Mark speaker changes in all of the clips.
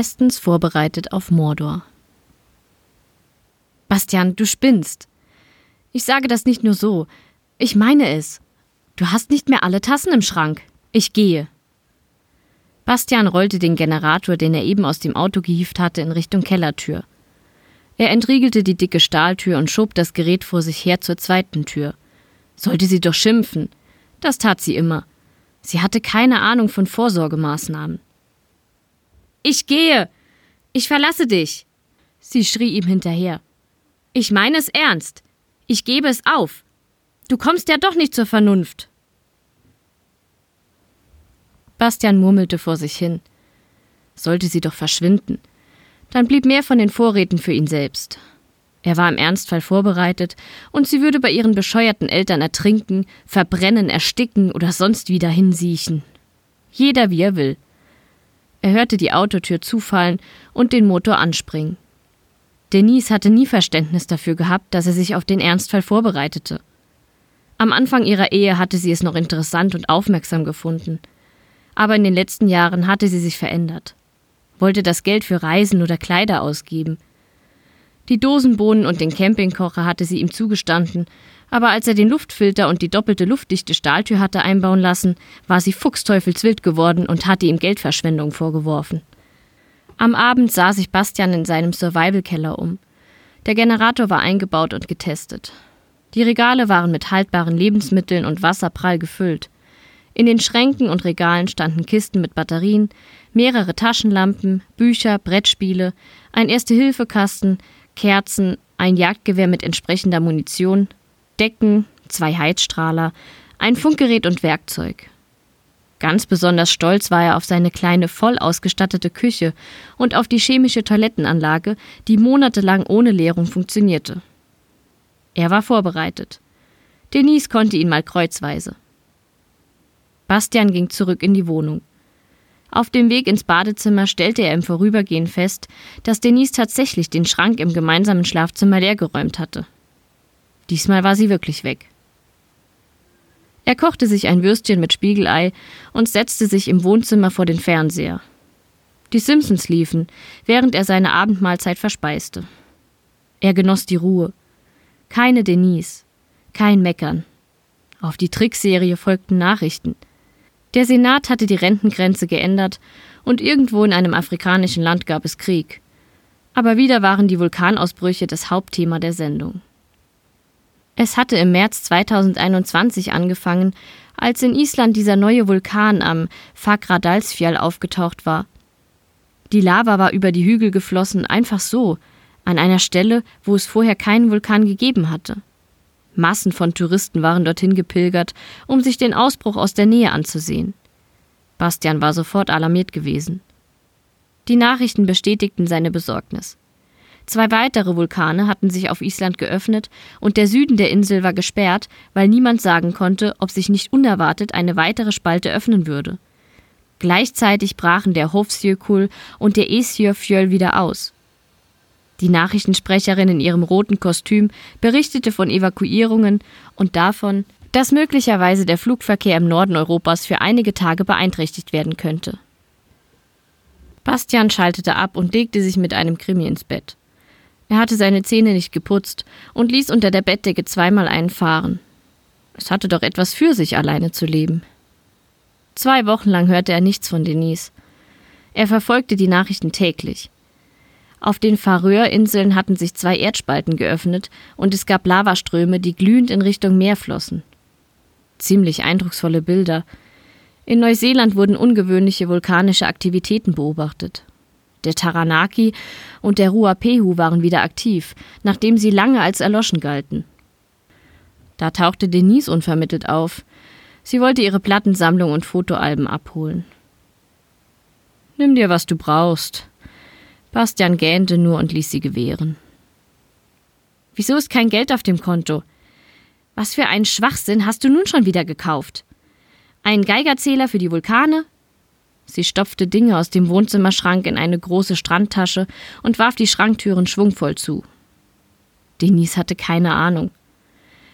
Speaker 1: Bestens vorbereitet auf Mordor. Bastian, du spinnst. Ich sage das nicht nur so. Ich meine es. Du hast nicht mehr alle Tassen im Schrank. Ich gehe. Bastian rollte den Generator, den er eben aus dem Auto gehieft hatte, in Richtung Kellertür. Er entriegelte die dicke Stahltür und schob das Gerät vor sich her zur zweiten Tür. Sollte sie doch schimpfen. Das tat sie immer. Sie hatte keine Ahnung von Vorsorgemaßnahmen. Ich gehe. Ich verlasse dich. Sie schrie ihm hinterher. Ich meine es ernst. Ich gebe es auf. Du kommst ja doch nicht zur Vernunft. Bastian murmelte vor sich hin. Sollte sie doch verschwinden. Dann blieb mehr von den Vorräten für ihn selbst. Er war im Ernstfall vorbereitet, und sie würde bei ihren bescheuerten Eltern ertrinken, verbrennen, ersticken oder sonst wie dahinsiechen. Jeder wie er will. Er hörte die Autotür zufallen und den Motor anspringen. Denise hatte nie Verständnis dafür gehabt, dass er sich auf den Ernstfall vorbereitete. Am Anfang ihrer Ehe hatte sie es noch interessant und aufmerksam gefunden aber in den letzten Jahren hatte sie sich verändert, wollte das Geld für Reisen oder Kleider ausgeben. Die Dosenbohnen und den Campingkocher hatte sie ihm zugestanden, aber als er den Luftfilter und die doppelte luftdichte Stahltür hatte einbauen lassen, war sie fuchsteufelswild geworden und hatte ihm Geldverschwendung vorgeworfen. Am Abend sah sich Bastian in seinem Survival-Keller um. Der Generator war eingebaut und getestet. Die Regale waren mit haltbaren Lebensmitteln und Wasser prall gefüllt. In den Schränken und Regalen standen Kisten mit Batterien, mehrere Taschenlampen, Bücher, Brettspiele, ein Erste-Hilfe-Kasten, Kerzen, ein Jagdgewehr mit entsprechender Munition, Decken, zwei Heizstrahler, ein Funkgerät und Werkzeug. Ganz besonders stolz war er auf seine kleine, voll ausgestattete Küche und auf die chemische Toilettenanlage, die monatelang ohne Leerung funktionierte. Er war vorbereitet. Denise konnte ihn mal kreuzweise. Bastian ging zurück in die Wohnung. Auf dem Weg ins Badezimmer stellte er im Vorübergehen fest, dass Denise tatsächlich den Schrank im gemeinsamen Schlafzimmer leergeräumt hatte. Diesmal war sie wirklich weg. Er kochte sich ein Würstchen mit Spiegelei und setzte sich im Wohnzimmer vor den Fernseher. Die Simpsons liefen, während er seine Abendmahlzeit verspeiste. Er genoss die Ruhe. Keine Denise, kein Meckern. Auf die Trickserie folgten Nachrichten – der Senat hatte die Rentengrenze geändert und irgendwo in einem afrikanischen Land gab es Krieg. Aber wieder waren die Vulkanausbrüche das Hauptthema der Sendung. Es hatte im März 2021 angefangen, als in Island dieser neue Vulkan am Fagradalsfjall aufgetaucht war. Die Lava war über die Hügel geflossen, einfach so, an einer Stelle, wo es vorher keinen Vulkan gegeben hatte. Massen von Touristen waren dorthin gepilgert, um sich den Ausbruch aus der Nähe anzusehen. Bastian war sofort alarmiert gewesen. Die Nachrichten bestätigten seine Besorgnis. Zwei weitere Vulkane hatten sich auf Island geöffnet und der Süden der Insel war gesperrt, weil niemand sagen konnte, ob sich nicht unerwartet eine weitere Spalte öffnen würde. Gleichzeitig brachen der Hofsjökull und der Esjöfjöll wieder aus. Die Nachrichtensprecherin in ihrem roten Kostüm berichtete von Evakuierungen und davon, dass möglicherweise der Flugverkehr im Norden Europas für einige Tage beeinträchtigt werden könnte. Bastian schaltete ab und legte sich mit einem Krimi ins Bett. Er hatte seine Zähne nicht geputzt und ließ unter der Bettdecke zweimal einen fahren. Es hatte doch etwas für sich, alleine zu leben. Zwei Wochen lang hörte er nichts von Denise. Er verfolgte die Nachrichten täglich. Auf den Färöerinseln hatten sich zwei Erdspalten geöffnet und es gab Lavaströme, die glühend in Richtung Meer flossen. Ziemlich eindrucksvolle Bilder. In Neuseeland wurden ungewöhnliche vulkanische Aktivitäten beobachtet. Der Taranaki und der Ruapehu waren wieder aktiv, nachdem sie lange als erloschen galten. Da tauchte Denise unvermittelt auf. Sie wollte ihre Plattensammlung und Fotoalben abholen. Nimm dir, was du brauchst, Bastian gähnte nur und ließ sie gewähren. Wieso ist kein Geld auf dem Konto? Was für einen Schwachsinn hast du nun schon wieder gekauft? Einen Geigerzähler für die Vulkane? Sie stopfte Dinge aus dem Wohnzimmerschrank in eine große Strandtasche und warf die Schranktüren schwungvoll zu. Denise hatte keine Ahnung.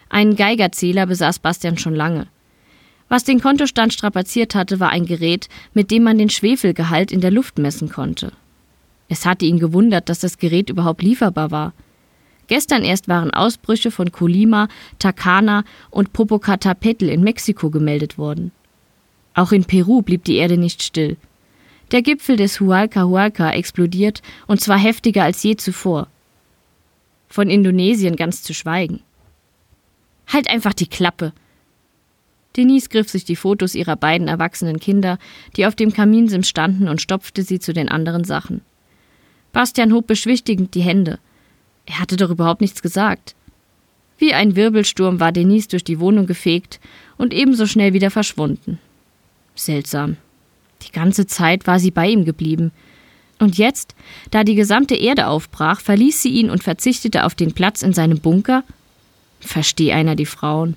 Speaker 1: Einen Geigerzähler besaß Bastian schon lange. Was den Kontostand strapaziert hatte, war ein Gerät, mit dem man den Schwefelgehalt in der Luft messen konnte. Es hatte ihn gewundert, dass das Gerät überhaupt lieferbar war. Gestern erst waren Ausbrüche von Colima, Tacana und Popocatapetl in Mexiko gemeldet worden. Auch in Peru blieb die Erde nicht still. Der Gipfel des Hualca Hualca explodiert und zwar heftiger als je zuvor. Von Indonesien ganz zu schweigen. Halt einfach die Klappe! Denise griff sich die Fotos ihrer beiden erwachsenen Kinder, die auf dem Kaminsims standen, und stopfte sie zu den anderen Sachen. Bastian hob beschwichtigend die Hände. Er hatte doch überhaupt nichts gesagt. Wie ein Wirbelsturm war Denise durch die Wohnung gefegt und ebenso schnell wieder verschwunden. Seltsam. Die ganze Zeit war sie bei ihm geblieben. Und jetzt, da die gesamte Erde aufbrach, verließ sie ihn und verzichtete auf den Platz in seinem Bunker? Versteh einer die Frauen.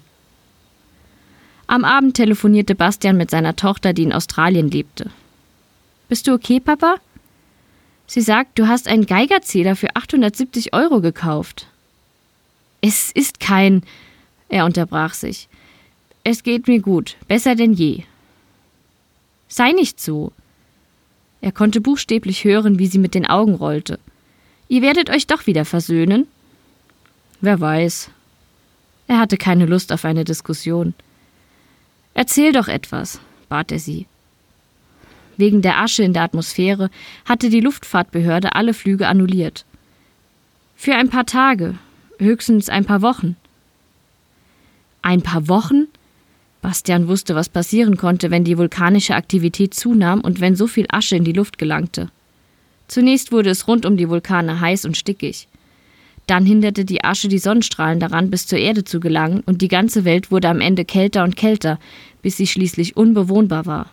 Speaker 1: Am Abend telefonierte Bastian mit seiner Tochter, die in Australien lebte. Bist du okay, Papa? Sie sagt, du hast einen Geigerzähler für 870 Euro gekauft. Es ist kein. Er unterbrach sich. Es geht mir gut, besser denn je. Sei nicht so. Er konnte buchstäblich hören, wie sie mit den Augen rollte. Ihr werdet euch doch wieder versöhnen? Wer weiß. Er hatte keine Lust auf eine Diskussion. Erzähl doch etwas, bat er sie. Wegen der Asche in der Atmosphäre hatte die Luftfahrtbehörde alle Flüge annulliert. Für ein paar Tage, höchstens ein paar Wochen. Ein paar Wochen? Bastian wusste, was passieren konnte, wenn die vulkanische Aktivität zunahm und wenn so viel Asche in die Luft gelangte. Zunächst wurde es rund um die Vulkane heiß und stickig. Dann hinderte die Asche die Sonnenstrahlen daran, bis zur Erde zu gelangen, und die ganze Welt wurde am Ende kälter und kälter, bis sie schließlich unbewohnbar war.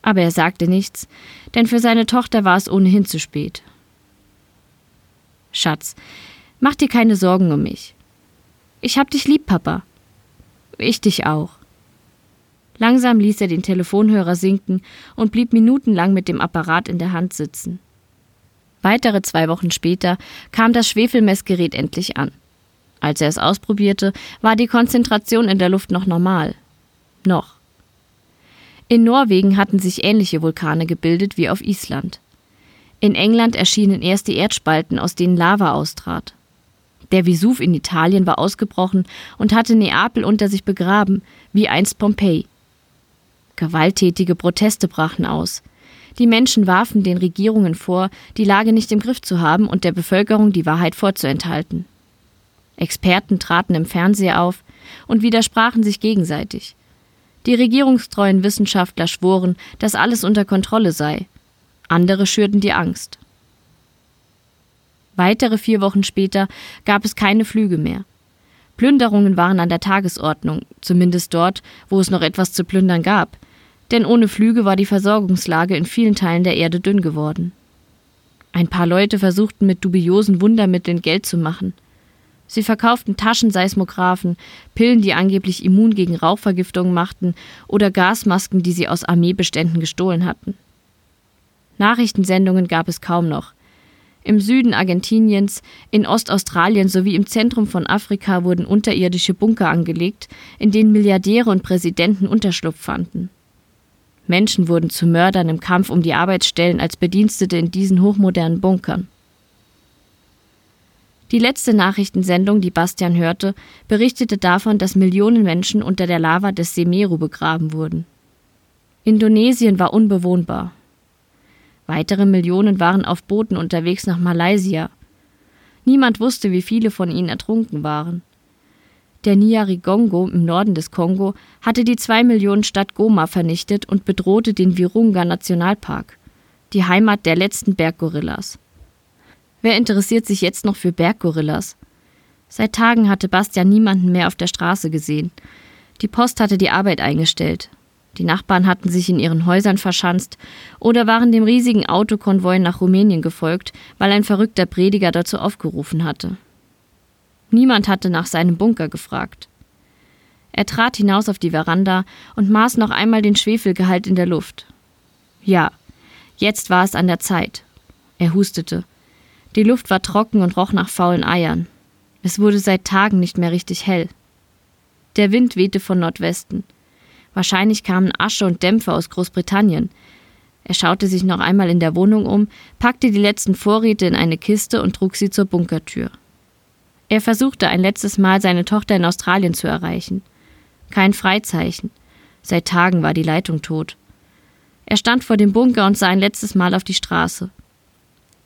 Speaker 1: Aber er sagte nichts, denn für seine Tochter war es ohnehin zu spät. Schatz, mach dir keine Sorgen um mich. Ich hab dich lieb, Papa. Ich dich auch. Langsam ließ er den Telefonhörer sinken und blieb minutenlang mit dem Apparat in der Hand sitzen. Weitere zwei Wochen später kam das Schwefelmessgerät endlich an. Als er es ausprobierte, war die Konzentration in der Luft noch normal. Noch. In Norwegen hatten sich ähnliche Vulkane gebildet wie auf Island. In England erschienen erste Erdspalten, aus denen Lava austrat. Der Vesuv in Italien war ausgebrochen und hatte Neapel unter sich begraben, wie einst Pompeji. Gewalttätige Proteste brachen aus. Die Menschen warfen den Regierungen vor, die Lage nicht im Griff zu haben und der Bevölkerung die Wahrheit vorzuenthalten. Experten traten im Fernseher auf und widersprachen sich gegenseitig. Die regierungstreuen Wissenschaftler schworen, dass alles unter Kontrolle sei. Andere schürten die Angst. Weitere vier Wochen später gab es keine Flüge mehr. Plünderungen waren an der Tagesordnung, zumindest dort, wo es noch etwas zu plündern gab, denn ohne Flüge war die Versorgungslage in vielen Teilen der Erde dünn geworden. Ein paar Leute versuchten mit dubiosen Wundermitteln Geld zu machen. Sie verkauften Taschenseismographen, Pillen, die angeblich immun gegen Rauchvergiftungen machten, oder Gasmasken, die sie aus Armeebeständen gestohlen hatten. Nachrichtensendungen gab es kaum noch. Im Süden Argentiniens, in Ostaustralien sowie im Zentrum von Afrika wurden unterirdische Bunker angelegt, in denen Milliardäre und Präsidenten Unterschlupf fanden. Menschen wurden zu Mördern im Kampf um die Arbeitsstellen als Bedienstete in diesen hochmodernen Bunkern. Die letzte Nachrichtensendung, die Bastian hörte, berichtete davon, dass Millionen Menschen unter der Lava des Semeru begraben wurden. Indonesien war unbewohnbar. Weitere Millionen waren auf Booten unterwegs nach Malaysia. Niemand wusste, wie viele von ihnen ertrunken waren. Der Nyiragongo im Norden des Kongo hatte die zwei Millionen Stadt Goma vernichtet und bedrohte den Virunga Nationalpark, die Heimat der letzten Berggorillas. Wer interessiert sich jetzt noch für Berggorillas? Seit Tagen hatte Bastian niemanden mehr auf der Straße gesehen. Die Post hatte die Arbeit eingestellt. Die Nachbarn hatten sich in ihren Häusern verschanzt oder waren dem riesigen Autokonvoi nach Rumänien gefolgt, weil ein verrückter Prediger dazu aufgerufen hatte. Niemand hatte nach seinem Bunker gefragt. Er trat hinaus auf die Veranda und maß noch einmal den Schwefelgehalt in der Luft. Ja, jetzt war es an der Zeit. Er hustete. Die Luft war trocken und roch nach faulen Eiern. Es wurde seit Tagen nicht mehr richtig hell. Der Wind wehte von Nordwesten. Wahrscheinlich kamen Asche und Dämpfe aus Großbritannien. Er schaute sich noch einmal in der Wohnung um, packte die letzten Vorräte in eine Kiste und trug sie zur Bunkertür. Er versuchte ein letztes Mal seine Tochter in Australien zu erreichen. Kein Freizeichen. Seit Tagen war die Leitung tot. Er stand vor dem Bunker und sah ein letztes Mal auf die Straße.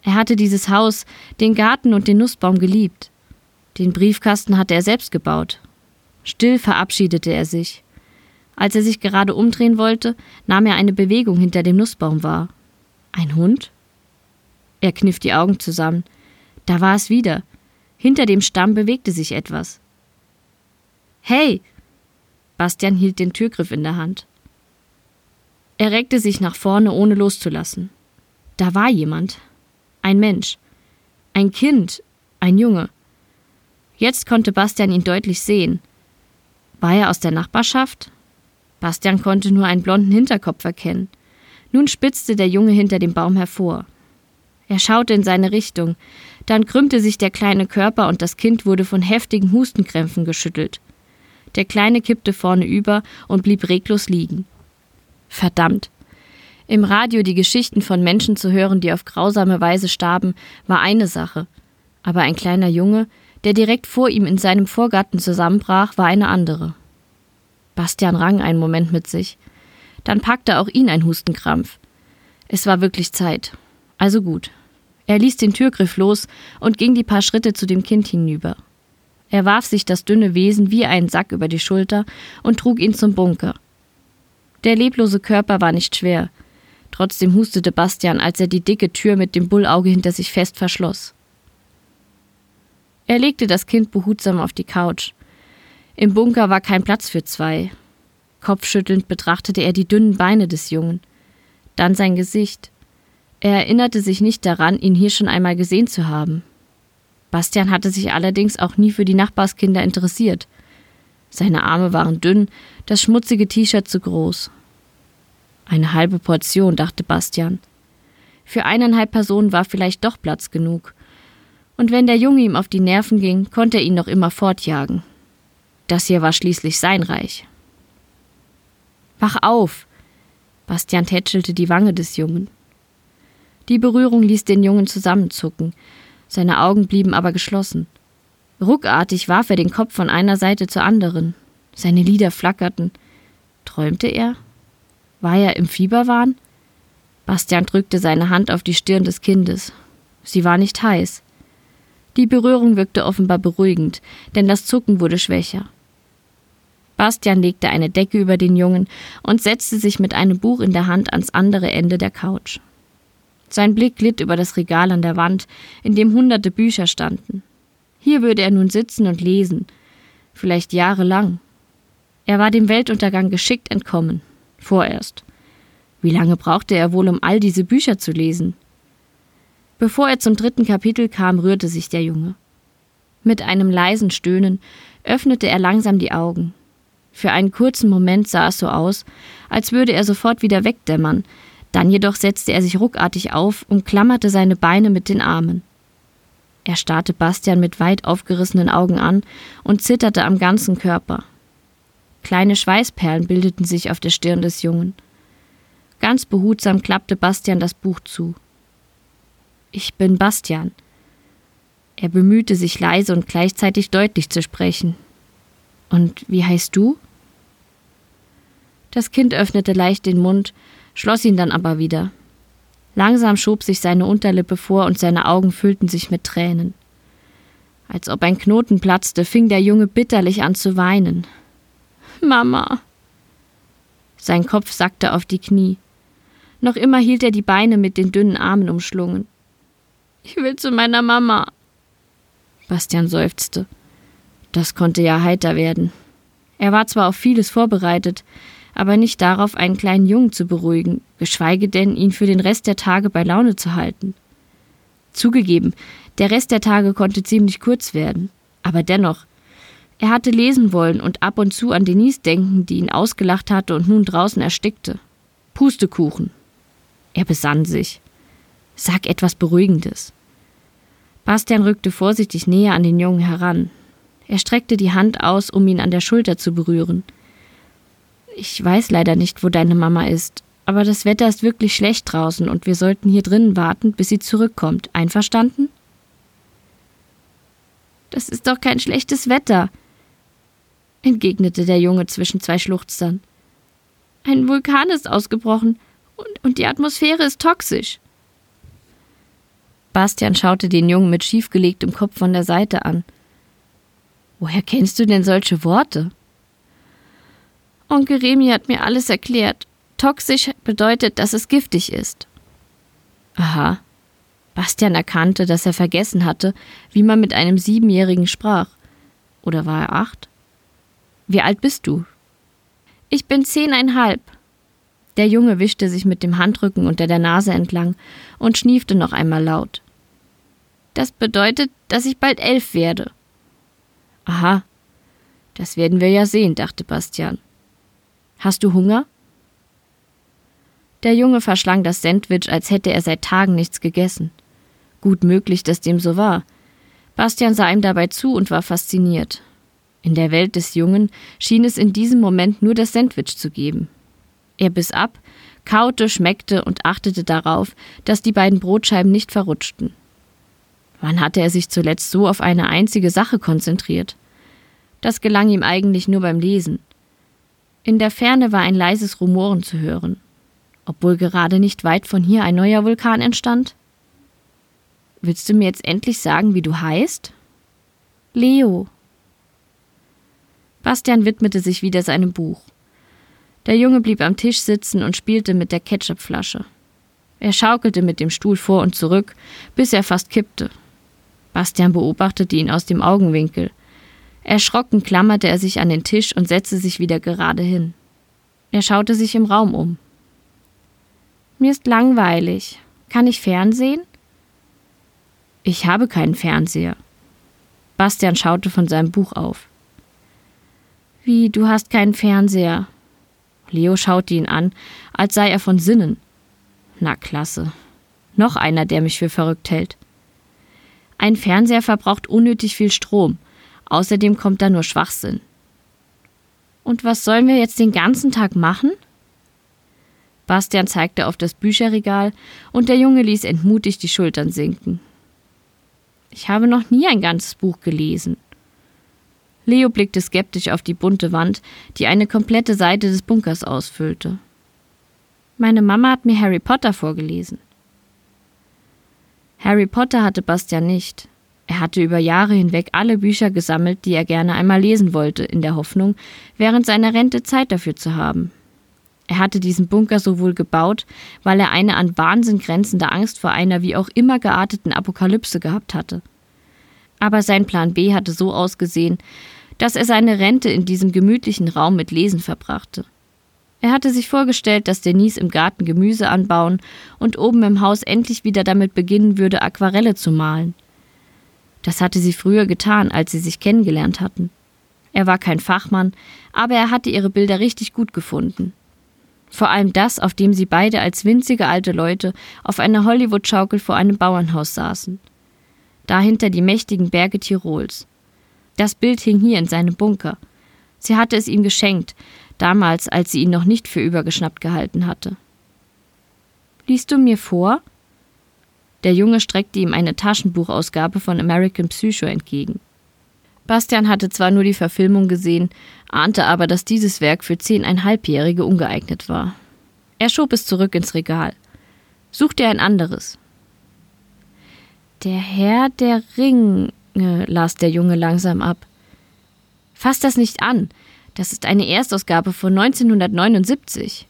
Speaker 1: Er hatte dieses Haus, den Garten und den Nussbaum geliebt. Den Briefkasten hatte er selbst gebaut. Still verabschiedete er sich. Als er sich gerade umdrehen wollte, nahm er eine Bewegung hinter dem Nussbaum wahr. Ein Hund? Er kniff die Augen zusammen. Da war es wieder. Hinter dem Stamm bewegte sich etwas. Hey! Bastian hielt den Türgriff in der Hand. Er reckte sich nach vorne, ohne loszulassen. Da war jemand. Ein Mensch. Ein Kind. Ein Junge. Jetzt konnte Bastian ihn deutlich sehen. War er aus der Nachbarschaft? Bastian konnte nur einen blonden Hinterkopf erkennen. Nun spitzte der Junge hinter dem Baum hervor. Er schaute in seine Richtung, dann krümmte sich der kleine Körper und das Kind wurde von heftigen Hustenkrämpfen geschüttelt. Der Kleine kippte vorne über und blieb reglos liegen. Verdammt. Im Radio die Geschichten von Menschen zu hören, die auf grausame Weise starben, war eine Sache. Aber ein kleiner Junge, der direkt vor ihm in seinem Vorgarten zusammenbrach, war eine andere. Bastian rang einen Moment mit sich. Dann packte auch ihn ein Hustenkrampf. Es war wirklich Zeit. Also gut. Er ließ den Türgriff los und ging die paar Schritte zu dem Kind hinüber. Er warf sich das dünne Wesen wie einen Sack über die Schulter und trug ihn zum Bunker. Der leblose Körper war nicht schwer. Trotzdem hustete Bastian, als er die dicke Tür mit dem Bullauge hinter sich fest verschloss. Er legte das Kind behutsam auf die Couch. Im Bunker war kein Platz für zwei. Kopfschüttelnd betrachtete er die dünnen Beine des Jungen, dann sein Gesicht. Er erinnerte sich nicht daran, ihn hier schon einmal gesehen zu haben. Bastian hatte sich allerdings auch nie für die Nachbarskinder interessiert. Seine Arme waren dünn, das schmutzige T-Shirt zu groß. Eine halbe Portion, dachte Bastian. Für eineinhalb Personen war vielleicht doch Platz genug. Und wenn der Junge ihm auf die Nerven ging, konnte er ihn noch immer fortjagen. Das hier war schließlich sein Reich. Wach auf! Bastian tätschelte die Wange des Jungen. Die Berührung ließ den Jungen zusammenzucken, seine Augen blieben aber geschlossen. Ruckartig warf er den Kopf von einer Seite zur anderen. Seine Lider flackerten. Träumte er? War er im Fieberwahn? Bastian drückte seine Hand auf die Stirn des Kindes. Sie war nicht heiß. Die Berührung wirkte offenbar beruhigend, denn das Zucken wurde schwächer. Bastian legte eine Decke über den Jungen und setzte sich mit einem Buch in der Hand ans andere Ende der Couch. Sein Blick glitt über das Regal an der Wand, in dem hunderte Bücher standen. Hier würde er nun sitzen und lesen, vielleicht jahrelang. Er war dem Weltuntergang geschickt entkommen, vorerst. Wie lange brauchte er wohl, um all diese Bücher zu lesen? Bevor er zum dritten Kapitel kam, rührte sich der Junge. Mit einem leisen Stöhnen öffnete er langsam die Augen. Für einen kurzen Moment sah es so aus, als würde er sofort wieder wegdämmern, dann jedoch setzte er sich ruckartig auf und klammerte seine Beine mit den Armen. Er starrte Bastian mit weit aufgerissenen Augen an und zitterte am ganzen Körper. Kleine Schweißperlen bildeten sich auf der Stirn des Jungen. Ganz behutsam klappte Bastian das Buch zu. Ich bin Bastian. Er bemühte sich leise und gleichzeitig deutlich zu sprechen. Und wie heißt du? Das Kind öffnete leicht den Mund, schloss ihn dann aber wieder. Langsam schob sich seine Unterlippe vor und seine Augen füllten sich mit Tränen. Als ob ein Knoten platzte, fing der Junge bitterlich an zu weinen. Mama. Sein Kopf sackte auf die Knie. Noch immer hielt er die Beine mit den dünnen Armen umschlungen. Ich will zu meiner Mama. Bastian seufzte. Das konnte ja heiter werden. Er war zwar auf vieles vorbereitet, aber nicht darauf, einen kleinen Jungen zu beruhigen, geschweige denn, ihn für den Rest der Tage bei Laune zu halten. Zugegeben, der Rest der Tage konnte ziemlich kurz werden, aber dennoch, er hatte lesen wollen und ab und zu an Denise denken, die ihn ausgelacht hatte und nun draußen erstickte. Pustekuchen. Er besann sich. Sag etwas Beruhigendes. Bastian rückte vorsichtig näher an den Jungen heran. Er streckte die Hand aus, um ihn an der Schulter zu berühren. Ich weiß leider nicht, wo deine Mama ist, aber das Wetter ist wirklich schlecht draußen und wir sollten hier drinnen warten, bis sie zurückkommt. Einverstanden? Das ist doch kein schlechtes Wetter, entgegnete der Junge zwischen zwei Schluchzern. Ein Vulkan ist ausgebrochen und, und die Atmosphäre ist toxisch. Bastian schaute den Jungen mit schiefgelegtem Kopf von der Seite an. Woher kennst du denn solche Worte? Onkel Remi hat mir alles erklärt. Toxisch bedeutet, dass es giftig ist. Aha. Bastian erkannte, dass er vergessen hatte, wie man mit einem Siebenjährigen sprach. Oder war er acht? Wie alt bist du? Ich bin zehneinhalb. Der Junge wischte sich mit dem Handrücken unter der Nase entlang und schniefte noch einmal laut. Das bedeutet, dass ich bald elf werde. Aha, das werden wir ja sehen, dachte Bastian. Hast du Hunger? Der Junge verschlang das Sandwich, als hätte er seit Tagen nichts gegessen. Gut möglich, dass dem so war. Bastian sah ihm dabei zu und war fasziniert. In der Welt des Jungen schien es in diesem Moment nur das Sandwich zu geben. Er biss ab, kaute, schmeckte und achtete darauf, dass die beiden Brotscheiben nicht verrutschten. Wann hatte er sich zuletzt so auf eine einzige Sache konzentriert? Das gelang ihm eigentlich nur beim Lesen. In der Ferne war ein leises Rumoren zu hören, obwohl gerade nicht weit von hier ein neuer Vulkan entstand. Willst du mir jetzt endlich sagen, wie du heißt? Leo. Bastian widmete sich wieder seinem Buch. Der Junge blieb am Tisch sitzen und spielte mit der Ketchupflasche. Er schaukelte mit dem Stuhl vor und zurück, bis er fast kippte. Bastian beobachtete ihn aus dem Augenwinkel. Erschrocken klammerte er sich an den Tisch und setzte sich wieder gerade hin. Er schaute sich im Raum um. Mir ist langweilig. Kann ich Fernsehen? Ich habe keinen Fernseher. Bastian schaute von seinem Buch auf. Wie, du hast keinen Fernseher? Leo schaute ihn an, als sei er von Sinnen. Na klasse. Noch einer, der mich für verrückt hält. Ein Fernseher verbraucht unnötig viel Strom. Außerdem kommt da nur Schwachsinn. Und was sollen wir jetzt den ganzen Tag machen? Bastian zeigte auf das Bücherregal und der Junge ließ entmutigt die Schultern sinken. Ich habe noch nie ein ganzes Buch gelesen. Leo blickte skeptisch auf die bunte Wand, die eine komplette Seite des Bunkers ausfüllte. Meine Mama hat mir Harry Potter vorgelesen. Harry Potter hatte Bastian nicht. Er hatte über Jahre hinweg alle Bücher gesammelt, die er gerne einmal lesen wollte, in der Hoffnung, während seiner Rente Zeit dafür zu haben. Er hatte diesen Bunker sowohl gebaut, weil er eine an Wahnsinn grenzende Angst vor einer wie auch immer gearteten Apokalypse gehabt hatte. Aber sein Plan B hatte so ausgesehen, dass er seine Rente in diesem gemütlichen Raum mit Lesen verbrachte. Er hatte sich vorgestellt, dass Denise im Garten Gemüse anbauen und oben im Haus endlich wieder damit beginnen würde, Aquarelle zu malen – das hatte sie früher getan, als sie sich kennengelernt hatten. Er war kein Fachmann, aber er hatte ihre Bilder richtig gut gefunden. Vor allem das, auf dem sie beide als winzige alte Leute auf einer Hollywood-Schaukel vor einem Bauernhaus saßen. Dahinter die mächtigen Berge Tirols. Das Bild hing hier in seinem Bunker. Sie hatte es ihm geschenkt, damals, als sie ihn noch nicht für übergeschnappt gehalten hatte. Liest du mir vor? Der Junge streckte ihm eine Taschenbuchausgabe von American Psycho entgegen. Bastian hatte zwar nur die Verfilmung gesehen, ahnte aber, dass dieses Werk für zehneinhalbjährige ungeeignet war. Er schob es zurück ins Regal. Such dir ein anderes. Der Herr der Ringe, las der Junge langsam ab. Fass das nicht an. Das ist eine Erstausgabe von 1979.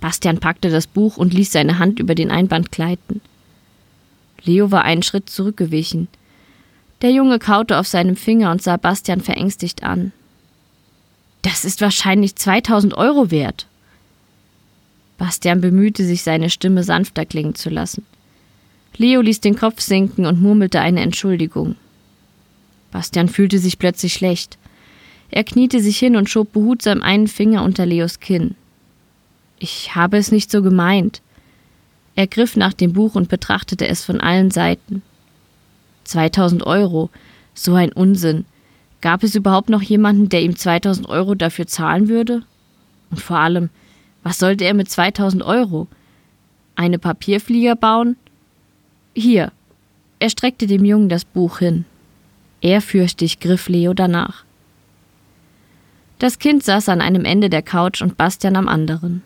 Speaker 1: Bastian packte das Buch und ließ seine Hand über den Einband gleiten. Leo war einen Schritt zurückgewichen. Der Junge kaute auf seinem Finger und sah Bastian verängstigt an. Das ist wahrscheinlich 2000 Euro wert. Bastian bemühte sich, seine Stimme sanfter klingen zu lassen. Leo ließ den Kopf sinken und murmelte eine Entschuldigung. Bastian fühlte sich plötzlich schlecht. Er kniete sich hin und schob behutsam einen Finger unter Leos Kinn. Ich habe es nicht so gemeint. Er griff nach dem Buch und betrachtete es von allen Seiten. 2000 Euro, so ein Unsinn. Gab es überhaupt noch jemanden, der ihm 2000 Euro dafür zahlen würde? Und vor allem, Was sollte er mit 2000 Euro? Eine Papierflieger bauen? Hier. Er streckte dem Jungen das Buch hin. Ehrfürchtig griff Leo danach. Das Kind saß an einem Ende der Couch und Bastian am anderen.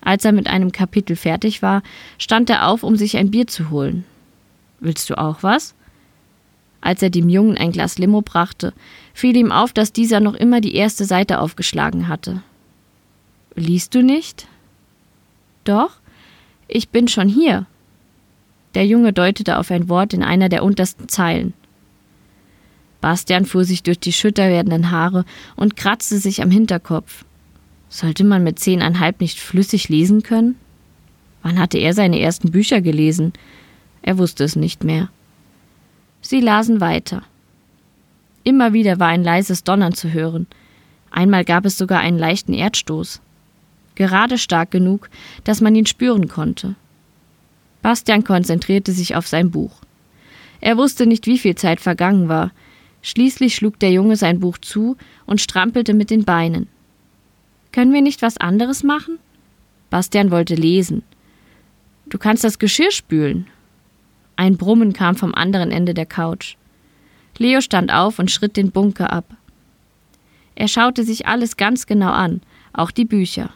Speaker 1: Als er mit einem Kapitel fertig war, stand er auf, um sich ein Bier zu holen. Willst du auch was? Als er dem Jungen ein Glas Limo brachte, fiel ihm auf, dass dieser noch immer die erste Seite aufgeschlagen hatte. Liest du nicht? Doch, ich bin schon hier. Der Junge deutete auf ein Wort in einer der untersten Zeilen. Bastian fuhr sich durch die schütter werdenden Haare und kratzte sich am Hinterkopf. Sollte man mit zehneinhalb nicht flüssig lesen können? Wann hatte er seine ersten Bücher gelesen? Er wusste es nicht mehr. Sie lasen weiter. Immer wieder war ein leises Donnern zu hören. Einmal gab es sogar einen leichten Erdstoß. Gerade stark genug, dass man ihn spüren konnte. Bastian konzentrierte sich auf sein Buch. Er wusste nicht, wie viel Zeit vergangen war. Schließlich schlug der Junge sein Buch zu und strampelte mit den Beinen. Können wir nicht was anderes machen? Bastian wollte lesen. Du kannst das Geschirr spülen. Ein Brummen kam vom anderen Ende der Couch. Leo stand auf und schritt den Bunker ab. Er schaute sich alles ganz genau an, auch die Bücher.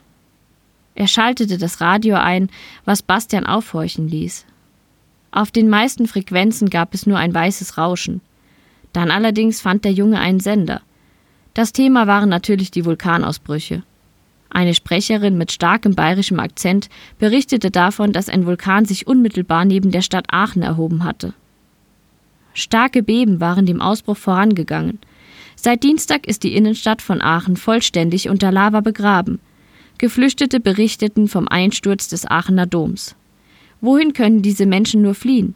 Speaker 1: Er schaltete das Radio ein, was Bastian aufhorchen ließ. Auf den meisten Frequenzen gab es nur ein weißes Rauschen. Dann allerdings fand der Junge einen Sender. Das Thema waren natürlich die Vulkanausbrüche. Eine Sprecherin mit starkem bayerischem Akzent berichtete davon, dass ein Vulkan sich unmittelbar neben der Stadt Aachen erhoben hatte. Starke Beben waren dem Ausbruch vorangegangen. Seit Dienstag ist die Innenstadt von Aachen vollständig unter Lava begraben. Geflüchtete berichteten vom Einsturz des Aachener Doms. Wohin können diese Menschen nur fliehen?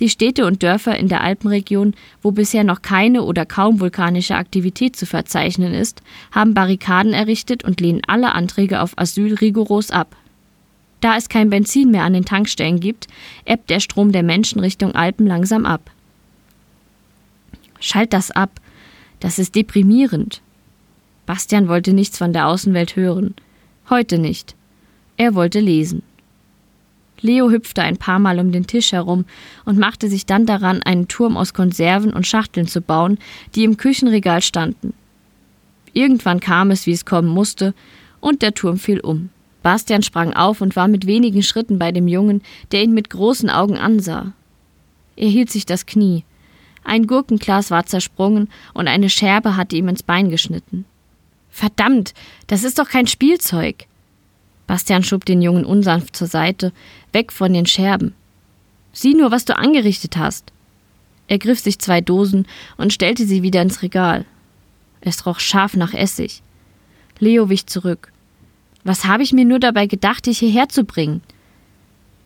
Speaker 1: Die Städte und Dörfer in der Alpenregion, wo bisher noch keine oder kaum vulkanische Aktivität zu verzeichnen ist, haben Barrikaden errichtet und lehnen alle Anträge auf Asyl rigoros ab. Da es kein Benzin mehr an den Tankstellen gibt, ebbt der Strom der Menschen Richtung Alpen langsam ab. Schalt das ab. Das ist deprimierend. Bastian wollte nichts von der Außenwelt hören. Heute nicht. Er wollte lesen. Leo hüpfte ein paar Mal um den Tisch herum und machte sich dann daran, einen Turm aus Konserven und Schachteln zu bauen, die im Küchenregal standen. Irgendwann kam es, wie es kommen musste, und der Turm fiel um. Bastian sprang auf und war mit wenigen Schritten bei dem Jungen, der ihn mit großen Augen ansah. Er hielt sich das Knie. Ein Gurkenglas war zersprungen und eine Scherbe hatte ihm ins Bein geschnitten. Verdammt, das ist doch kein Spielzeug. Bastian schob den Jungen unsanft zur Seite, weg von den Scherben. Sieh nur, was du angerichtet hast. Er griff sich zwei Dosen und stellte sie wieder ins Regal. Es roch scharf nach Essig. Leo wich zurück. Was habe ich mir nur dabei gedacht, dich hierher zu bringen?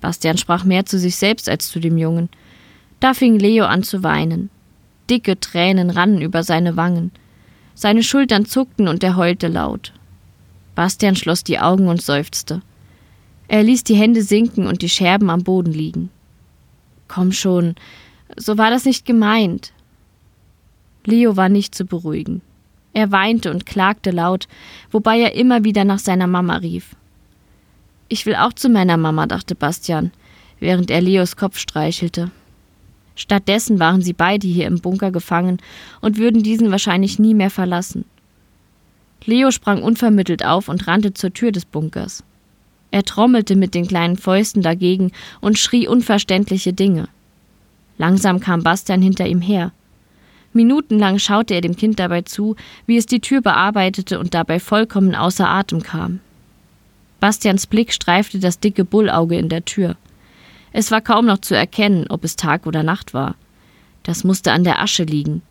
Speaker 1: Bastian sprach mehr zu sich selbst als zu dem Jungen. Da fing Leo an zu weinen. Dicke Tränen rannen über seine Wangen. Seine Schultern zuckten und er heulte laut. Bastian schloss die Augen und seufzte. Er ließ die Hände sinken und die Scherben am Boden liegen. Komm schon, so war das nicht gemeint. Leo war nicht zu beruhigen. Er weinte und klagte laut, wobei er immer wieder nach seiner Mama rief. Ich will auch zu meiner Mama, dachte Bastian, während er Leos Kopf streichelte. Stattdessen waren sie beide hier im Bunker gefangen und würden diesen wahrscheinlich nie mehr verlassen. Leo sprang unvermittelt auf und rannte zur Tür des Bunkers. Er trommelte mit den kleinen Fäusten dagegen und schrie unverständliche Dinge. Langsam kam Bastian hinter ihm her. Minutenlang schaute er dem Kind dabei zu, wie es die Tür bearbeitete und dabei vollkommen außer Atem kam. Bastians Blick streifte das dicke Bullauge in der Tür. Es war kaum noch zu erkennen, ob es Tag oder Nacht war. Das musste an der Asche liegen.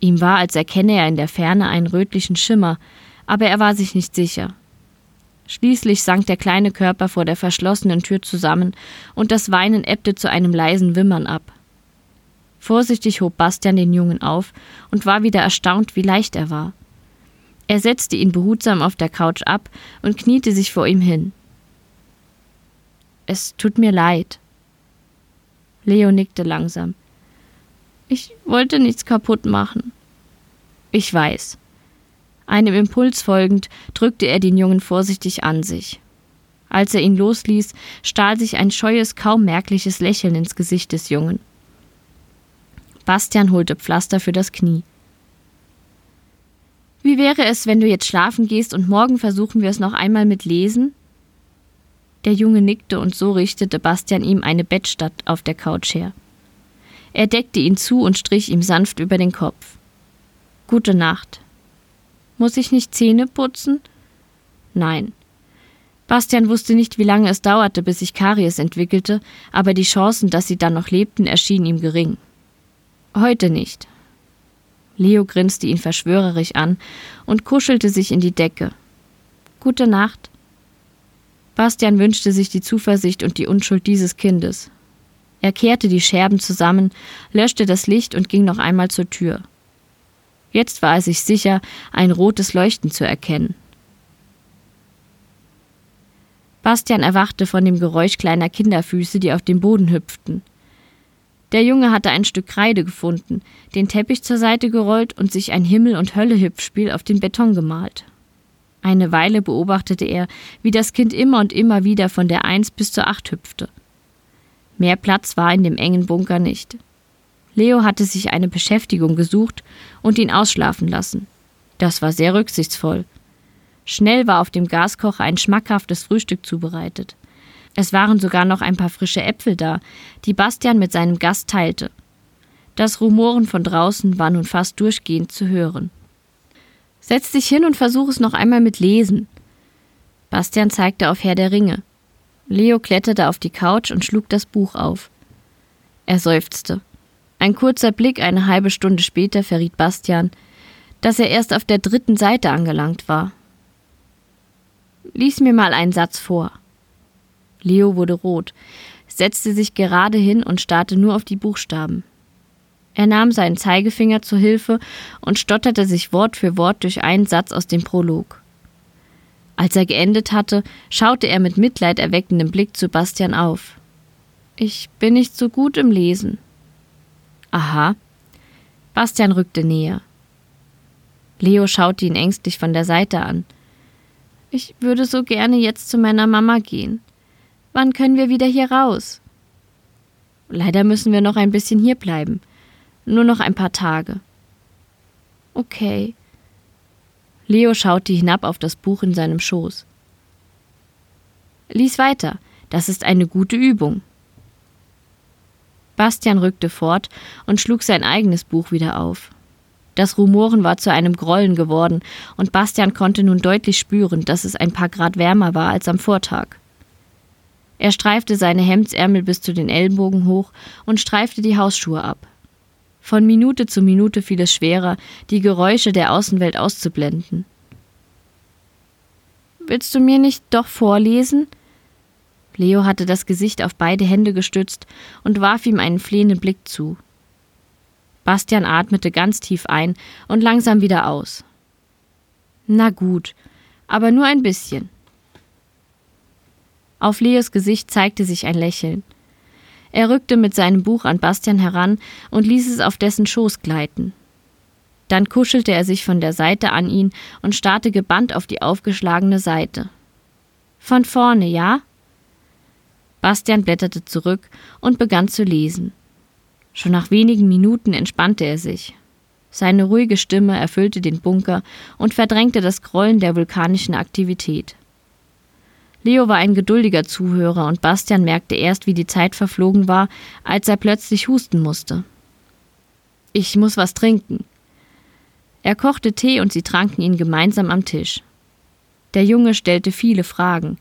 Speaker 1: Ihm war, als erkenne er in der Ferne einen rötlichen Schimmer, aber er war sich nicht sicher. Schließlich sank der kleine Körper vor der verschlossenen Tür zusammen und das Weinen ebbte zu einem leisen Wimmern ab. Vorsichtig hob Bastian den Jungen auf und war wieder erstaunt, wie leicht er war. Er setzte ihn behutsam auf der Couch ab und kniete sich vor ihm hin. Es tut mir leid, Leo nickte langsam. Ich wollte nichts kaputt machen. Ich weiß. Einem Impuls folgend drückte er den Jungen vorsichtig an sich. Als er ihn losließ, stahl sich ein scheues, kaum merkliches Lächeln ins Gesicht des Jungen. Bastian holte Pflaster für das Knie. Wie wäre es, wenn du jetzt schlafen gehst und morgen versuchen wir es noch einmal mit Lesen? Der Junge nickte und so richtete Bastian ihm eine Bettstatt auf der Couch her. Er deckte ihn zu und strich ihm sanft über den Kopf. Gute Nacht. Muss ich nicht Zähne putzen? Nein. Bastian wusste nicht, wie lange es dauerte, bis sich Karies entwickelte, aber die Chancen, dass sie dann noch lebten, erschienen ihm gering. Heute nicht. Leo grinste ihn verschwörerisch an und kuschelte sich in die Decke. Gute Nacht. Bastian wünschte sich die Zuversicht und die Unschuld dieses Kindes. Er kehrte die Scherben zusammen, löschte das Licht und ging noch einmal zur Tür. Jetzt war er sich sicher, ein rotes Leuchten zu erkennen. Bastian erwachte von dem Geräusch kleiner Kinderfüße, die auf dem Boden hüpften. Der Junge hatte ein Stück Kreide gefunden, den Teppich zur Seite gerollt und sich ein Himmel- und Hölle-Hüpfspiel auf den Beton gemalt. Eine Weile beobachtete er, wie das Kind immer und immer wieder von der Eins bis zur Acht hüpfte. Mehr Platz war in dem engen Bunker nicht. Leo hatte sich eine Beschäftigung gesucht und ihn ausschlafen lassen. Das war sehr rücksichtsvoll. Schnell war auf dem Gaskocher ein schmackhaftes Frühstück zubereitet. Es waren sogar noch ein paar frische Äpfel da, die Bastian mit seinem Gast teilte. Das Rumoren von draußen war nun fast durchgehend zu hören. Setz dich hin und versuch es noch einmal mit Lesen. Bastian zeigte auf Herr der Ringe. Leo kletterte auf die Couch und schlug das Buch auf. Er seufzte. Ein kurzer Blick eine halbe Stunde später verriet Bastian, dass er erst auf der dritten Seite angelangt war. Lies mir mal einen Satz vor. Leo wurde rot, setzte sich gerade hin und starrte nur auf die Buchstaben. Er nahm seinen Zeigefinger zur Hilfe und stotterte sich Wort für Wort durch einen Satz aus dem Prolog. Als er geendet hatte, schaute er mit mitleiderweckendem Blick zu Bastian auf. Ich bin nicht so gut im Lesen. Aha. Bastian rückte näher. Leo schaute ihn ängstlich von der Seite an. Ich würde so gerne jetzt zu meiner Mama gehen. Wann können wir wieder hier raus? Leider müssen wir noch ein bisschen hier bleiben. Nur noch ein paar Tage. Okay. Leo schaute hinab auf das Buch in seinem Schoß. Lies weiter. Das ist eine gute Übung. Bastian rückte fort und schlug sein eigenes Buch wieder auf. Das Rumoren war zu einem Grollen geworden, und Bastian konnte nun deutlich spüren, dass es ein paar Grad wärmer war als am Vortag. Er streifte seine Hemdsärmel bis zu den Ellenbogen hoch und streifte die Hausschuhe ab. Von Minute zu Minute fiel es schwerer, die Geräusche der Außenwelt auszublenden. Willst du mir nicht doch vorlesen? Leo hatte das Gesicht auf beide Hände gestützt und warf ihm einen flehenden Blick zu. Bastian atmete ganz tief ein und langsam wieder aus. Na gut, aber nur ein bisschen. Auf Leos Gesicht zeigte sich ein Lächeln. Er rückte mit seinem Buch an Bastian heran und ließ es auf dessen Schoß gleiten. Dann kuschelte er sich von der Seite an ihn und starrte gebannt auf die aufgeschlagene Seite. Von vorne, ja? Bastian blätterte zurück und begann zu lesen. Schon nach wenigen Minuten entspannte er sich. Seine ruhige Stimme erfüllte den Bunker und verdrängte das Grollen der vulkanischen Aktivität. Leo war ein geduldiger Zuhörer und Bastian merkte erst, wie die Zeit verflogen war, als er plötzlich husten musste. Ich muss was trinken. Er kochte Tee und sie tranken ihn gemeinsam am Tisch. Der Junge stellte viele Fragen.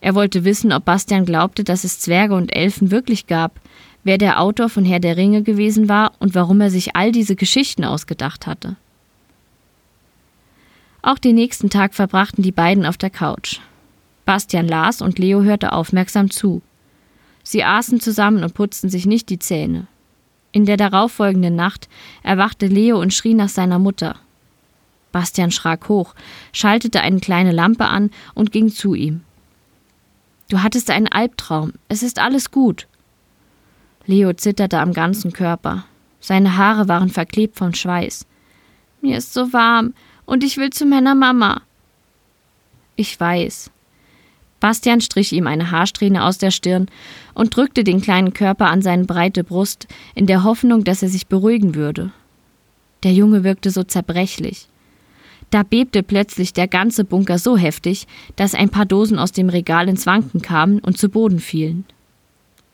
Speaker 1: Er wollte wissen, ob Bastian glaubte, dass es Zwerge und Elfen wirklich gab, wer der Autor von Herr der Ringe gewesen war und warum er sich all diese Geschichten ausgedacht hatte. Auch den nächsten Tag verbrachten die beiden auf der Couch. Bastian las und Leo hörte aufmerksam zu. Sie aßen zusammen und putzten sich nicht die Zähne. In der darauffolgenden Nacht erwachte Leo und schrie nach seiner Mutter. Bastian schrak hoch, schaltete eine kleine Lampe an und ging zu ihm. Du hattest einen Albtraum, es ist alles gut. Leo zitterte am ganzen Körper. Seine Haare waren verklebt vom Schweiß. Mir ist so warm und ich will zu meiner Mama. Ich weiß. Bastian strich ihm eine Haarsträhne aus der Stirn und drückte den kleinen Körper an seine breite Brust, in der Hoffnung, dass er sich beruhigen würde. Der Junge wirkte so zerbrechlich. Da bebte plötzlich der ganze Bunker so heftig, dass ein paar Dosen aus dem Regal ins Wanken kamen und zu Boden fielen.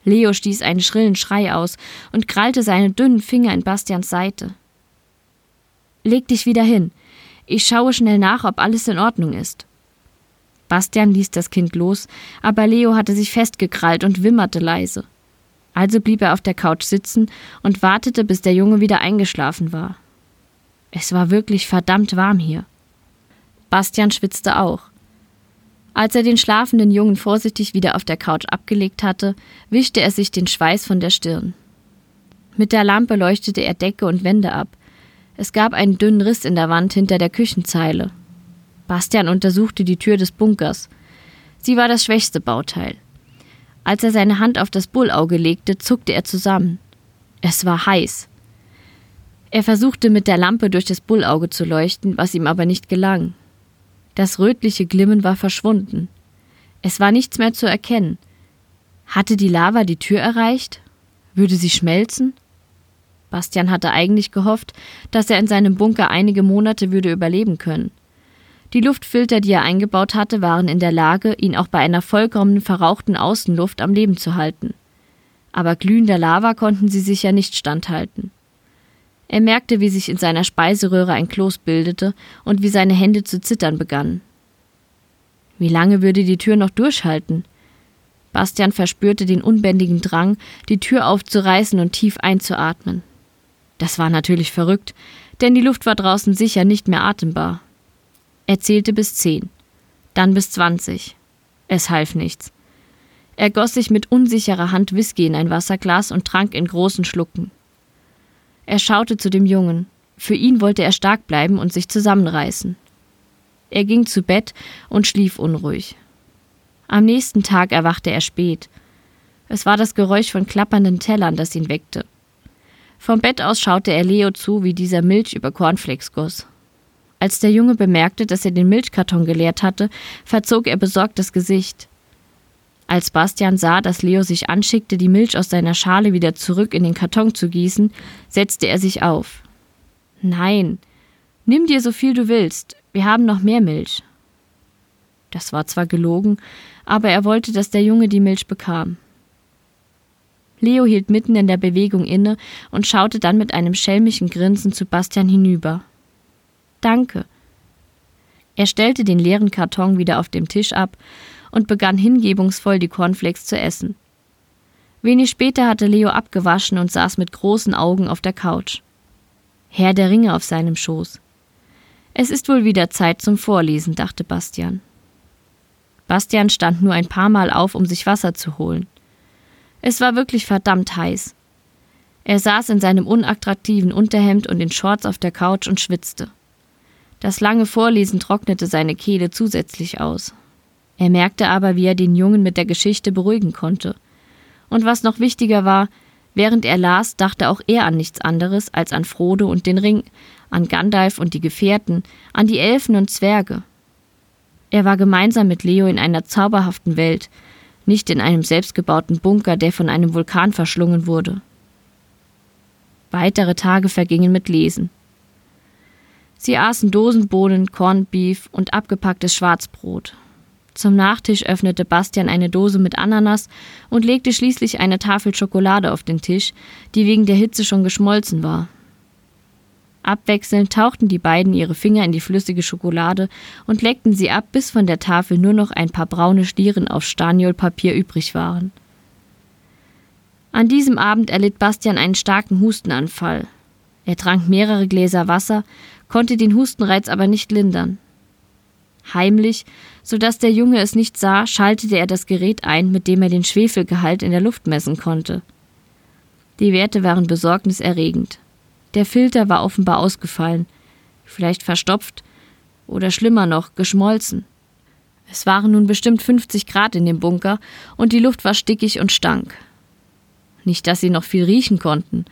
Speaker 1: Leo stieß einen schrillen Schrei aus und krallte seine dünnen Finger in Bastians Seite. Leg dich wieder hin. Ich schaue schnell nach, ob alles in Ordnung ist. Bastian ließ das Kind los, aber Leo hatte sich festgekrallt und wimmerte leise. Also blieb er auf der Couch sitzen und wartete, bis der Junge wieder eingeschlafen war. Es war wirklich verdammt warm hier. Bastian schwitzte auch. Als er den schlafenden Jungen vorsichtig wieder auf der Couch abgelegt hatte, wischte er sich den Schweiß von der Stirn. Mit der Lampe leuchtete er Decke und Wände ab. Es gab einen dünnen Riss in der Wand hinter der Küchenzeile. Bastian untersuchte die Tür des Bunkers. Sie war das schwächste Bauteil. Als er seine Hand auf das Bullauge legte, zuckte er zusammen. Es war heiß. Er versuchte mit der Lampe durch das Bullauge zu leuchten, was ihm aber nicht gelang. Das rötliche Glimmen war verschwunden. Es war nichts mehr zu erkennen. Hatte die Lava die Tür erreicht? Würde sie schmelzen? Bastian hatte eigentlich gehofft, dass er in seinem Bunker einige Monate würde überleben können. Die Luftfilter, die er eingebaut hatte, waren in der Lage, ihn auch bei einer vollkommen verrauchten Außenluft am Leben zu halten. Aber glühender Lava konnten sie sicher nicht standhalten. Er merkte, wie sich in seiner Speiseröhre ein Kloß bildete und wie seine Hände zu zittern begannen. Wie lange würde die Tür noch durchhalten? Bastian verspürte den unbändigen Drang, die Tür aufzureißen und tief einzuatmen. Das war natürlich verrückt, denn die Luft war draußen sicher nicht mehr atembar. Er zählte bis zehn, dann bis zwanzig. Es half nichts. Er goss sich mit unsicherer Hand Whisky in ein Wasserglas und trank in großen Schlucken. Er schaute zu dem Jungen. Für ihn wollte er stark bleiben und sich zusammenreißen. Er ging zu Bett und schlief unruhig. Am nächsten Tag erwachte er spät. Es war das Geräusch von klappernden Tellern, das ihn weckte. Vom Bett aus schaute er Leo zu, wie dieser Milch über Cornflakes goss. Als der Junge bemerkte, dass er den Milchkarton geleert hatte, verzog er besorgt das Gesicht. Als Bastian sah, dass Leo sich anschickte, die Milch aus seiner Schale wieder zurück in den Karton zu gießen, setzte er sich auf. Nein, nimm dir so viel du willst, wir haben noch mehr Milch. Das war zwar gelogen, aber er wollte, dass der Junge die Milch bekam. Leo hielt mitten in der Bewegung inne und schaute dann mit einem schelmischen Grinsen zu Bastian hinüber. Danke. Er stellte den leeren Karton wieder auf dem Tisch ab und begann hingebungsvoll die Cornflakes zu essen. Wenig später hatte Leo abgewaschen und saß mit großen Augen auf der Couch. Herr der Ringe auf seinem Schoß. Es ist wohl wieder Zeit zum Vorlesen, dachte Bastian. Bastian stand nur ein paar Mal auf, um sich Wasser zu holen. Es war wirklich verdammt heiß. Er saß in seinem unattraktiven Unterhemd und in Shorts auf der Couch und schwitzte. Das lange Vorlesen trocknete seine Kehle zusätzlich aus. Er merkte aber, wie er den Jungen mit der Geschichte beruhigen konnte. Und was noch wichtiger war, während er las, dachte auch er an nichts anderes als an Frodo und den Ring, an Gandalf und die Gefährten, an die Elfen und Zwerge. Er war gemeinsam mit Leo in einer zauberhaften Welt, nicht in einem selbstgebauten Bunker, der von einem Vulkan verschlungen wurde. Weitere Tage vergingen mit Lesen. Sie aßen Dosenbohnen, Cornbeef und abgepacktes Schwarzbrot. Zum Nachtisch öffnete Bastian eine Dose mit Ananas und legte schließlich eine Tafel Schokolade auf den Tisch, die wegen der Hitze schon geschmolzen war. Abwechselnd tauchten die beiden ihre Finger in die flüssige Schokolade und leckten sie ab, bis von der Tafel nur noch ein paar braune Stieren auf Staniolpapier übrig waren. An diesem Abend erlitt Bastian einen starken Hustenanfall. Er trank mehrere Gläser Wasser, konnte den Hustenreiz aber nicht lindern. Heimlich, so dass der Junge es nicht sah, schaltete er das Gerät ein, mit dem er den Schwefelgehalt in der Luft messen konnte. Die Werte waren besorgniserregend. Der Filter war offenbar ausgefallen, vielleicht verstopft oder schlimmer noch, geschmolzen. Es waren nun bestimmt 50 Grad in dem Bunker und die Luft war stickig und stank. Nicht, dass sie noch viel riechen konnten.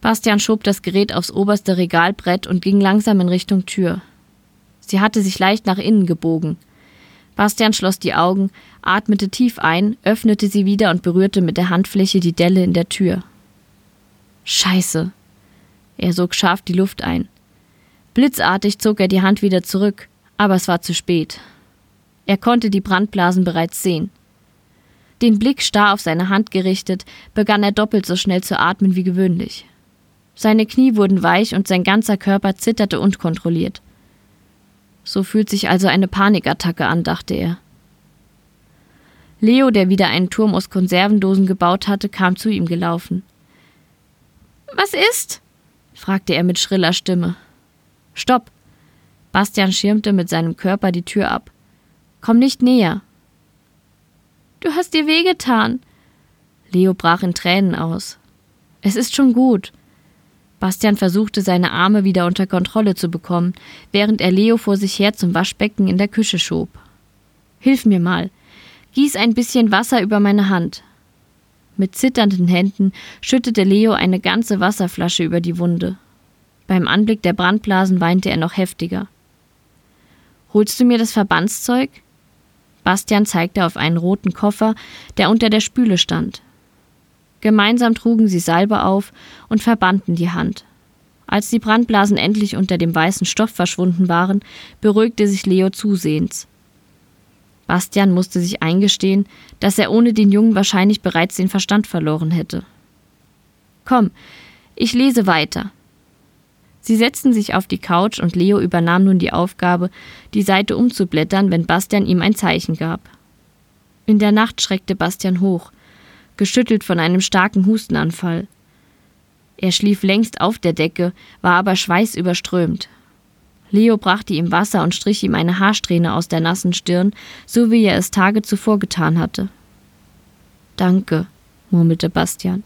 Speaker 1: Bastian schob das Gerät aufs oberste Regalbrett und ging langsam in Richtung Tür. Sie hatte sich leicht nach innen gebogen. Bastian schloss die Augen, atmete tief ein, öffnete sie wieder und berührte mit der Handfläche die Delle in der Tür. Scheiße. Er sog scharf die Luft ein. Blitzartig zog er die Hand wieder zurück, aber es war zu spät. Er konnte die Brandblasen bereits sehen. Den Blick starr auf seine Hand gerichtet, begann er doppelt so schnell zu atmen wie gewöhnlich. Seine Knie wurden weich und sein ganzer Körper zitterte unkontrolliert. So fühlt sich also eine Panikattacke an, dachte er. Leo, der wieder einen Turm aus Konservendosen gebaut hatte, kam zu ihm gelaufen. Was ist? fragte er mit schriller Stimme. Stopp! Bastian schirmte mit seinem Körper die Tür ab. Komm nicht näher. Du hast dir wehgetan. Leo brach in Tränen aus. Es ist schon gut. Bastian versuchte, seine Arme wieder unter Kontrolle zu bekommen, während er Leo vor sich her zum Waschbecken in der Küche schob. Hilf mir mal. Gieß ein bisschen Wasser über meine Hand. Mit zitternden Händen schüttete Leo eine ganze Wasserflasche über die Wunde. Beim Anblick der Brandblasen weinte er noch heftiger. Holst du mir das Verbandszeug? Bastian zeigte auf einen roten Koffer, der unter der Spüle stand. Gemeinsam trugen sie Salbe auf und verbanden die Hand. Als die Brandblasen endlich unter dem weißen Stoff verschwunden waren, beruhigte sich Leo zusehends. Bastian musste sich eingestehen, dass er ohne den Jungen wahrscheinlich bereits den Verstand verloren hätte. Komm, ich lese weiter. Sie setzten sich auf die Couch und Leo übernahm nun die Aufgabe, die Seite umzublättern, wenn Bastian ihm ein Zeichen gab. In der Nacht schreckte Bastian hoch geschüttelt von einem starken Hustenanfall. Er schlief längst auf der Decke, war aber schweißüberströmt. Leo brachte ihm Wasser und strich ihm eine Haarsträhne aus der nassen Stirn, so wie er es Tage zuvor getan hatte. Danke, murmelte Bastian.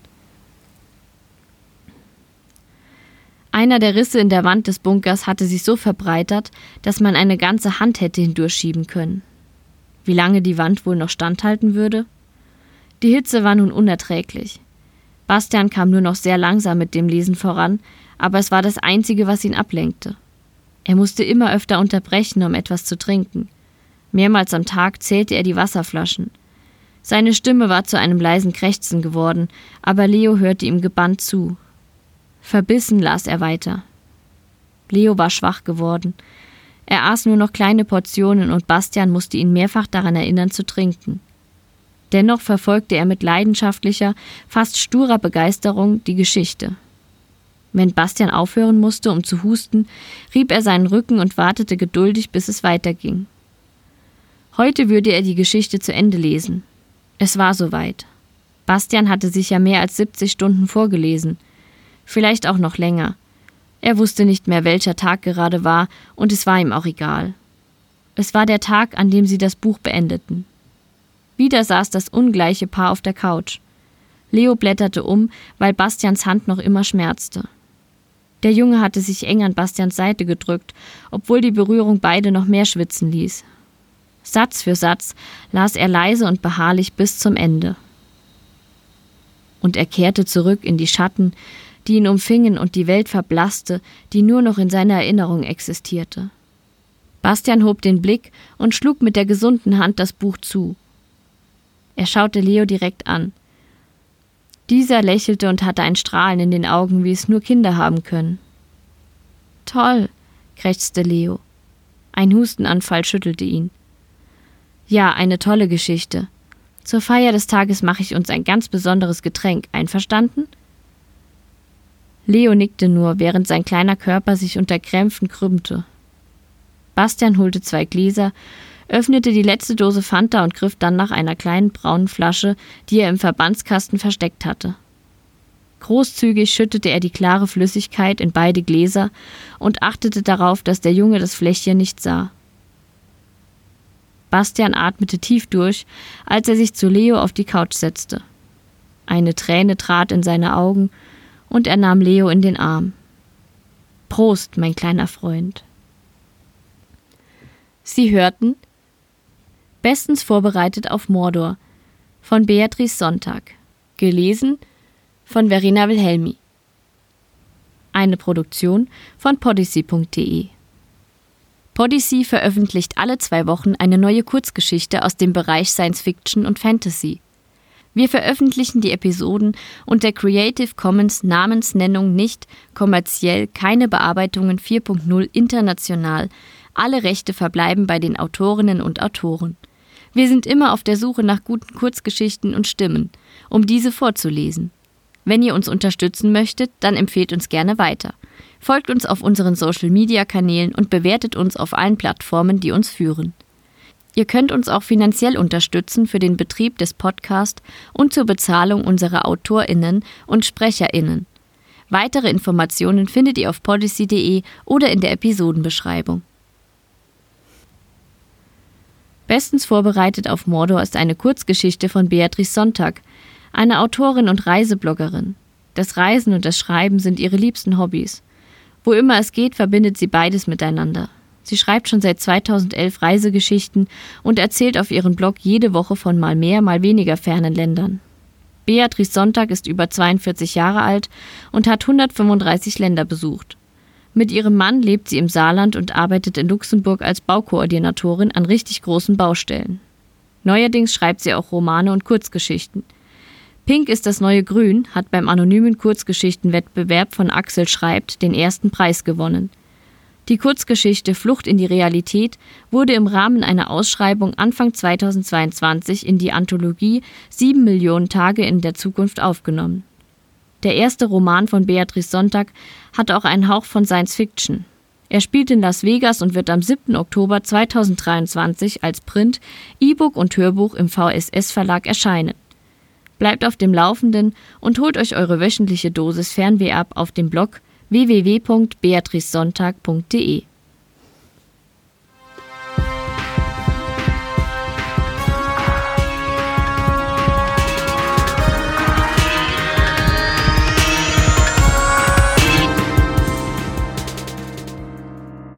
Speaker 1: Einer der Risse in der Wand des Bunkers hatte sich so verbreitert, dass man eine ganze Hand hätte hindurchschieben können. Wie lange die Wand wohl noch standhalten würde? Die Hitze war nun unerträglich. Bastian kam nur noch sehr langsam mit dem Lesen voran, aber es war das Einzige, was ihn ablenkte. Er musste immer öfter unterbrechen, um etwas zu trinken. Mehrmals am Tag zählte er die Wasserflaschen. Seine Stimme war zu einem leisen Krächzen geworden, aber Leo hörte ihm gebannt zu. Verbissen las er weiter. Leo war schwach geworden. Er aß nur noch kleine Portionen und Bastian musste ihn mehrfach daran erinnern zu trinken. Dennoch verfolgte er mit leidenschaftlicher, fast sturer Begeisterung die Geschichte. Wenn Bastian aufhören musste, um zu husten, rieb er seinen Rücken und wartete geduldig, bis es weiterging. Heute würde er die Geschichte zu Ende lesen. Es war soweit. Bastian hatte sich ja mehr als 70 Stunden vorgelesen. Vielleicht auch noch länger. Er wusste nicht mehr, welcher Tag gerade war, und es war ihm auch egal. Es war der Tag, an dem sie das Buch beendeten. Wieder saß das ungleiche Paar auf der Couch. Leo blätterte um, weil Bastians Hand noch immer schmerzte. Der Junge hatte sich eng an Bastians Seite gedrückt, obwohl die Berührung beide noch mehr schwitzen ließ. Satz für Satz las er leise und beharrlich bis zum Ende. Und er kehrte zurück in die Schatten, die ihn umfingen und die Welt verblasste, die nur noch in seiner Erinnerung existierte. Bastian hob den Blick und schlug mit der gesunden Hand das Buch zu. Er schaute Leo direkt an. Dieser lächelte und hatte ein Strahlen in den Augen, wie es nur Kinder haben können. Toll, krächzte Leo. Ein Hustenanfall schüttelte ihn. Ja, eine tolle Geschichte. Zur Feier des Tages mache ich uns ein ganz besonderes Getränk. Einverstanden? Leo nickte nur, während sein kleiner Körper sich unter Krämpfen krümmte. Bastian holte zwei Gläser, öffnete die letzte Dose Fanta und griff dann nach einer kleinen braunen Flasche, die er im Verbandskasten versteckt hatte. Großzügig schüttete er die klare Flüssigkeit in beide Gläser und achtete darauf, dass der Junge das Fläschchen nicht sah. Bastian atmete tief durch, als er sich zu Leo auf die Couch setzte. Eine Träne trat in seine Augen und er nahm Leo in den Arm. Prost, mein kleiner Freund. Sie hörten Bestens vorbereitet auf Mordor von Beatrice Sonntag. Gelesen von Verena Wilhelmi. Eine Produktion von podyssey.de Podyssey veröffentlicht alle zwei Wochen eine neue Kurzgeschichte aus dem Bereich Science Fiction und Fantasy. Wir veröffentlichen die Episoden unter Creative Commons Namensnennung nicht, kommerziell, keine Bearbeitungen 4.0 international. Alle Rechte verbleiben bei den Autorinnen und Autoren. Wir sind immer auf der Suche nach guten Kurzgeschichten und Stimmen, um diese vorzulesen. Wenn ihr uns unterstützen möchtet, dann empfehlt uns gerne weiter. Folgt uns auf unseren Social-Media-Kanälen und bewertet uns auf allen Plattformen, die uns führen. Ihr könnt uns auch finanziell unterstützen für den Betrieb des Podcasts und zur Bezahlung unserer AutorInnen und SprecherInnen. Weitere Informationen findet ihr auf policy.de oder in der Episodenbeschreibung. Bestens vorbereitet auf Mordor ist eine Kurzgeschichte von Beatrice Sonntag, eine Autorin und Reisebloggerin. Das Reisen und das Schreiben sind ihre liebsten Hobbys. Wo immer es geht, verbindet sie beides miteinander. Sie schreibt schon seit 2011 Reisegeschichten und erzählt auf ihrem Blog jede Woche von mal mehr, mal weniger fernen Ländern. Beatrice Sonntag ist über 42 Jahre alt und hat 135 Länder besucht. Mit ihrem Mann lebt sie im Saarland und arbeitet in Luxemburg als Baukoordinatorin an richtig großen Baustellen. Neuerdings schreibt sie auch Romane und Kurzgeschichten. Pink ist das neue Grün hat beim anonymen Kurzgeschichtenwettbewerb von Axel Schreibt den ersten Preis gewonnen. Die Kurzgeschichte Flucht in die Realität wurde im Rahmen einer Ausschreibung Anfang 2022 in die Anthologie Sieben Millionen Tage in der Zukunft aufgenommen. Der erste Roman von Beatrice Sonntag hat auch einen Hauch von Science Fiction. Er spielt in Las Vegas und wird am 7. Oktober 2023 als Print, E-Book und Hörbuch im VSS Verlag erscheinen. Bleibt auf dem Laufenden und holt euch eure wöchentliche Dosis Fernweh ab auf dem Blog www.beatrizsonntag.de